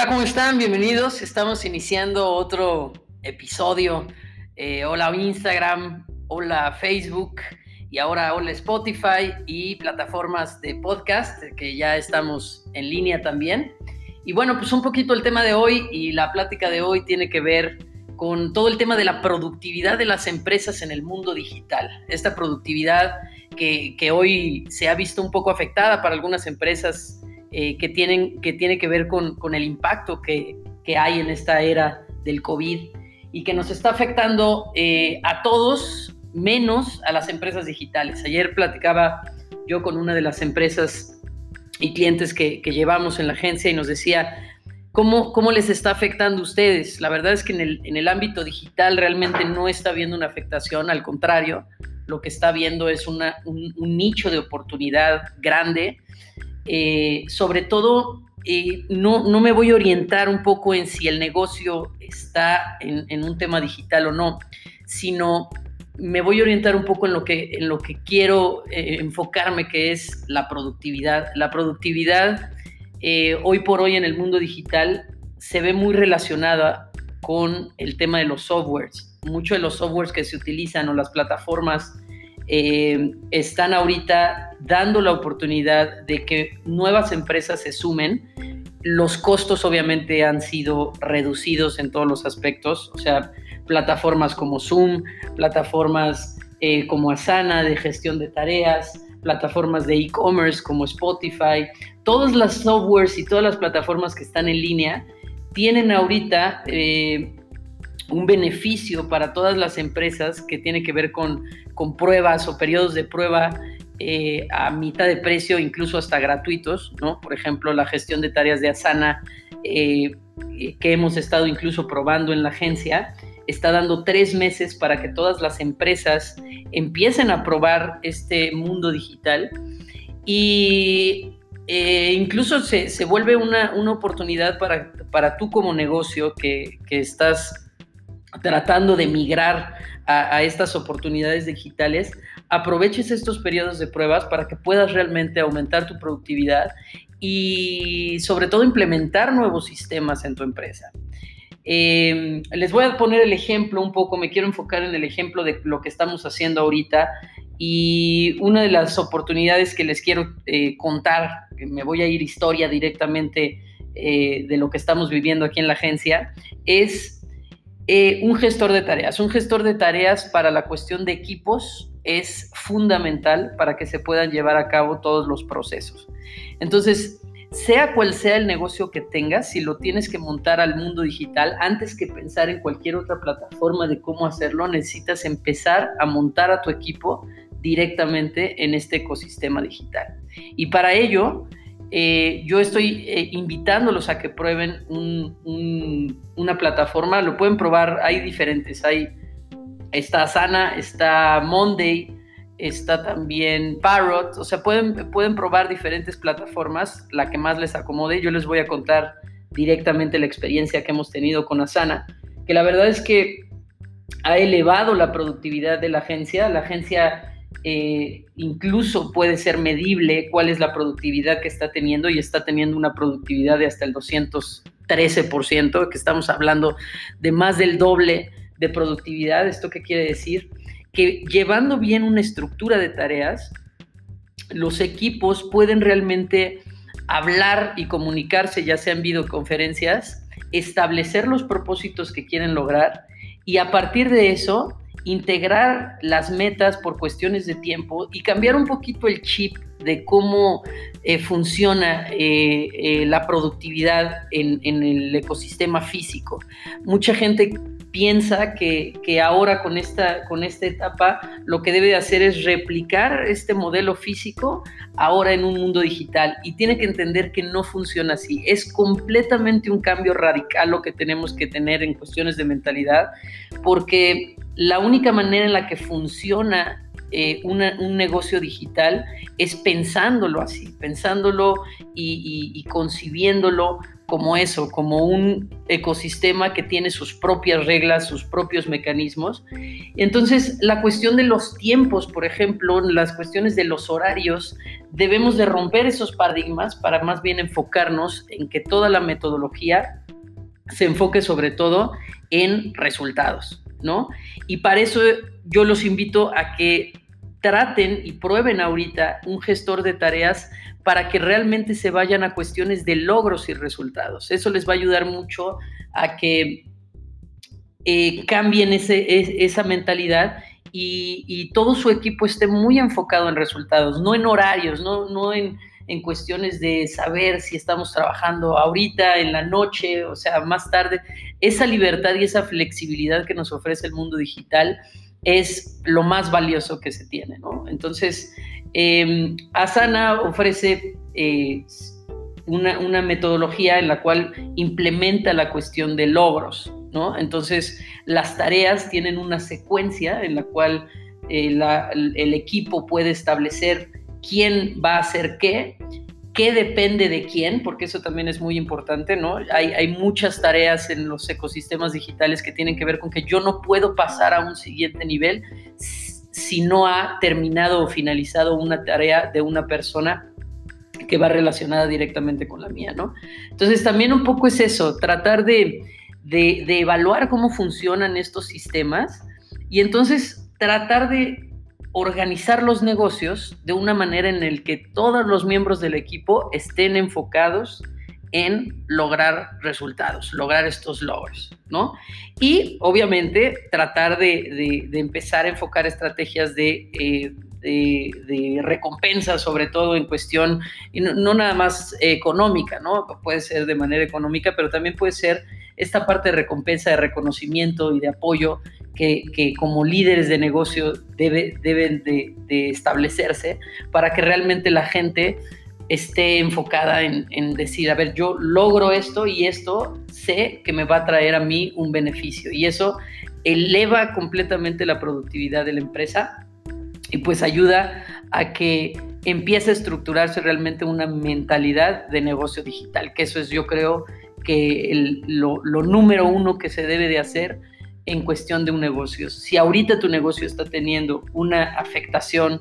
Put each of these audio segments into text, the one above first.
Hola, ¿cómo están? Bienvenidos. Estamos iniciando otro episodio. Eh, hola Instagram, hola Facebook y ahora hola Spotify y plataformas de podcast que ya estamos en línea también. Y bueno, pues un poquito el tema de hoy y la plática de hoy tiene que ver con todo el tema de la productividad de las empresas en el mundo digital. Esta productividad que, que hoy se ha visto un poco afectada para algunas empresas eh, que, tienen, que tiene que ver con, con el impacto que, que, hay en esta era del COVID y que nos está afectando eh, a todos menos a las empresas digitales. Ayer platicaba yo con una de las empresas y clientes que, que llevamos en la agencia y nos decía, ¿Cómo, ¿Cómo, les está afectando a ustedes? La verdad es que en el, en el, ámbito digital realmente no está viendo una afectación, al contrario, lo que está viendo es una, un, un, nicho de oportunidad grande eh, sobre todo, eh, no, no, me voy a orientar un poco en si el negocio está en, un tema digital o no, sino me voy a orientar un poco en lo que, en lo que quiero eh, enfocarme, que es la productividad. La productividad hoy por hoy en el mundo digital se ve muy relacionada con el tema de los softwares. Muchos de los softwares que se utilizan o las plataformas eh, están ahorita dando la oportunidad de que nuevas empresas se sumen. Los costos obviamente han sido reducidos en todos los aspectos, o sea, plataformas como Zoom, plataformas eh, como Asana de gestión de tareas, plataformas de e-commerce como Spotify, todas las softwares y todas las plataformas que están en línea tienen ahorita eh, un beneficio para todas las empresas que tiene que ver con, con pruebas o periodos de prueba eh, a mitad de precio, incluso hasta gratuitos, ¿no? Por ejemplo, la gestión de tareas de Asana, eh, que hemos estado incluso probando en la agencia, está dando tres meses para que todas las empresas empiecen a probar este mundo digital y eh, incluso se, se vuelve una, una, oportunidad para, para tú como negocio que, que estás tratando de migrar a, estas oportunidades digitales, aproveches estos periodos de pruebas para que puedas realmente aumentar tu productividad y sobre todo implementar nuevos sistemas en tu empresa. Eh, les voy a poner el ejemplo un poco, me quiero enfocar en el ejemplo de lo que estamos haciendo ahorita y una de las oportunidades que les quiero eh, contar, me voy a ir historia directamente eh, de lo que estamos viviendo aquí en la agencia, es eh, un gestor de tareas. Un gestor de tareas para la cuestión de equipos es fundamental para que se puedan llevar a cabo todos los procesos. Entonces, sea cual sea el negocio que tengas, si lo tienes que montar al mundo digital, antes que pensar en cualquier otra plataforma de cómo hacerlo, necesitas empezar a montar a tu equipo directamente en este ecosistema digital. Y para ello, eh, yo estoy eh, invitándolos a que prueben una plataforma, lo pueden probar, hay diferentes, hay, está Asana, está Monday, está también Parrot, o sea, pueden, pueden probar diferentes plataformas, la que más les acomode, yo les voy a contar directamente la experiencia que hemos tenido con Asana, que la verdad es que ha elevado la productividad de la agencia, la agencia eh, incluso puede ser medible cuál es la productividad que está teniendo y está teniendo una productividad de hasta el 213%, que estamos hablando de más del doble de productividad. ¿Esto qué quiere decir? Que llevando bien una estructura de tareas, los equipos pueden realmente hablar y comunicarse, ya sean videoconferencias, establecer los propósitos que quieren lograr y a partir de eso integrar las metas por cuestiones de tiempo y cambiar un poquito el chip de cómo eh, funciona eh, eh, la productividad en, en, el ecosistema físico. Mucha gente piensa que, que, ahora con esta, con esta etapa lo que debe de hacer es replicar este modelo físico ahora en un mundo digital y tiene que entender que no funciona así. Es completamente un cambio radical lo que tenemos que tener en cuestiones de mentalidad porque la única manera en la que funciona eh, un negocio digital es pensándolo así, pensándolo y, concibiéndolo como eso, como un ecosistema que tiene sus propias reglas, sus propios mecanismos. Entonces, la cuestión de los tiempos, por ejemplo, las cuestiones de los horarios, debemos de romper esos paradigmas para más bien enfocarnos en que toda la metodología se enfoque sobre todo en resultados, ¿no? Y para eso yo los invito a que traten y prueben ahorita un gestor de tareas para que realmente se vayan a cuestiones de logros y resultados. Eso les va a ayudar mucho a que eh, cambien esa mentalidad y, todo su equipo esté muy enfocado en resultados, no en horarios, no, no en, en cuestiones de saber si estamos trabajando ahorita, en la noche, o sea, más tarde. Esa libertad y esa flexibilidad que nos ofrece el mundo digital es lo más valioso que se tiene, ¿no? Entonces, eh, Asana ofrece eh, una, metodología en la cual implementa la cuestión de logros, ¿no? Entonces, las tareas tienen una secuencia en la cual eh, el equipo puede establecer quién va a hacer qué, qué depende de quién, porque eso también es muy importante, ¿no? Hay, hay, muchas tareas en los ecosistemas digitales que tienen que ver con que yo no puedo pasar a un siguiente nivel si no ha terminado o finalizado una tarea de una persona que va relacionada directamente con la mía, ¿no? Entonces también un poco es eso, tratar de, de, evaluar cómo funcionan estos sistemas y entonces tratar de organizar los negocios de una manera en el que todos los miembros del equipo estén enfocados en lograr resultados, lograr estos logros, ¿no? Y obviamente tratar de, empezar a enfocar estrategias de, eh, de, recompensa, sobre todo en cuestión, no, no, nada más económica, ¿no? Puede ser de manera económica, pero también puede ser esta parte de recompensa, de reconocimiento y de apoyo que, como líderes de negocio debe, deben de, establecerse para que realmente la gente esté enfocada en, en, decir, a ver, yo logro esto y esto sé que me va a traer a mí un beneficio. Y eso eleva completamente la productividad de la empresa y pues ayuda a que empiece a estructurarse realmente una mentalidad de negocio digital, que eso es yo creo que lo, número uno que se debe de hacer en cuestión de un negocio. Si ahorita tu negocio está teniendo una afectación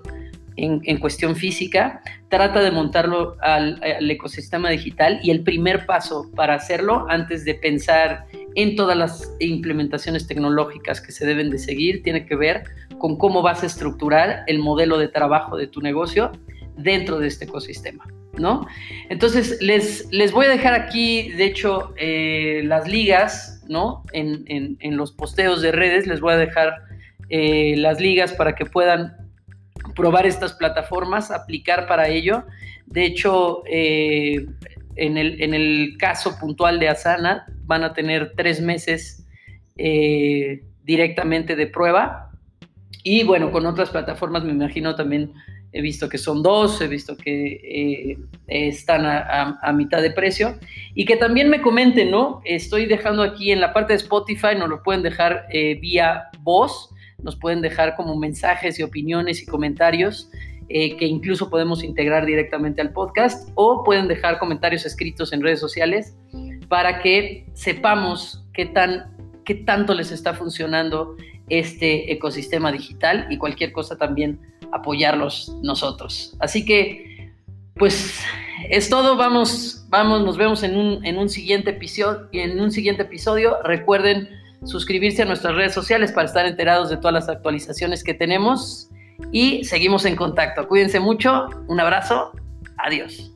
en, cuestión física, trata de montarlo al, ecosistema digital y el primer paso para hacerlo, antes de pensar en todas las implementaciones tecnológicas que se deben de seguir, tiene que ver con cómo vas a estructurar el modelo de trabajo de tu negocio dentro de este ecosistema. ¿No? Entonces, les, les voy a dejar aquí, de hecho, eh, las ligas, ¿no? En, los posteos de redes, les voy a dejar eh, las ligas para que puedan probar estas plataformas, aplicar para ello. De hecho, eh, en, el, en, el, caso puntual de Asana, van a tener tres meses directamente de prueba. Y bueno, con otras plataformas me imagino también he visto que son dos, he visto que eh, están a, mitad de precio y que también me comenten, ¿no? Estoy dejando aquí en la parte de Spotify, nos lo pueden dejar eh, vía voz, nos pueden dejar como mensajes y opiniones y comentarios eh, que incluso podemos integrar directamente al podcast o pueden dejar comentarios escritos en redes sociales para que sepamos qué, tan, qué tanto les está funcionando este ecosistema digital y cualquier cosa también apoyarlos nosotros. Así que, pues es todo. Vamos, vamos, nos vemos en un, en un siguiente episodio. En un siguiente episodio, recuerden suscribirse a nuestras redes sociales para estar enterados de todas las actualizaciones que tenemos y seguimos en contacto. Cuídense mucho. Un abrazo. Adiós.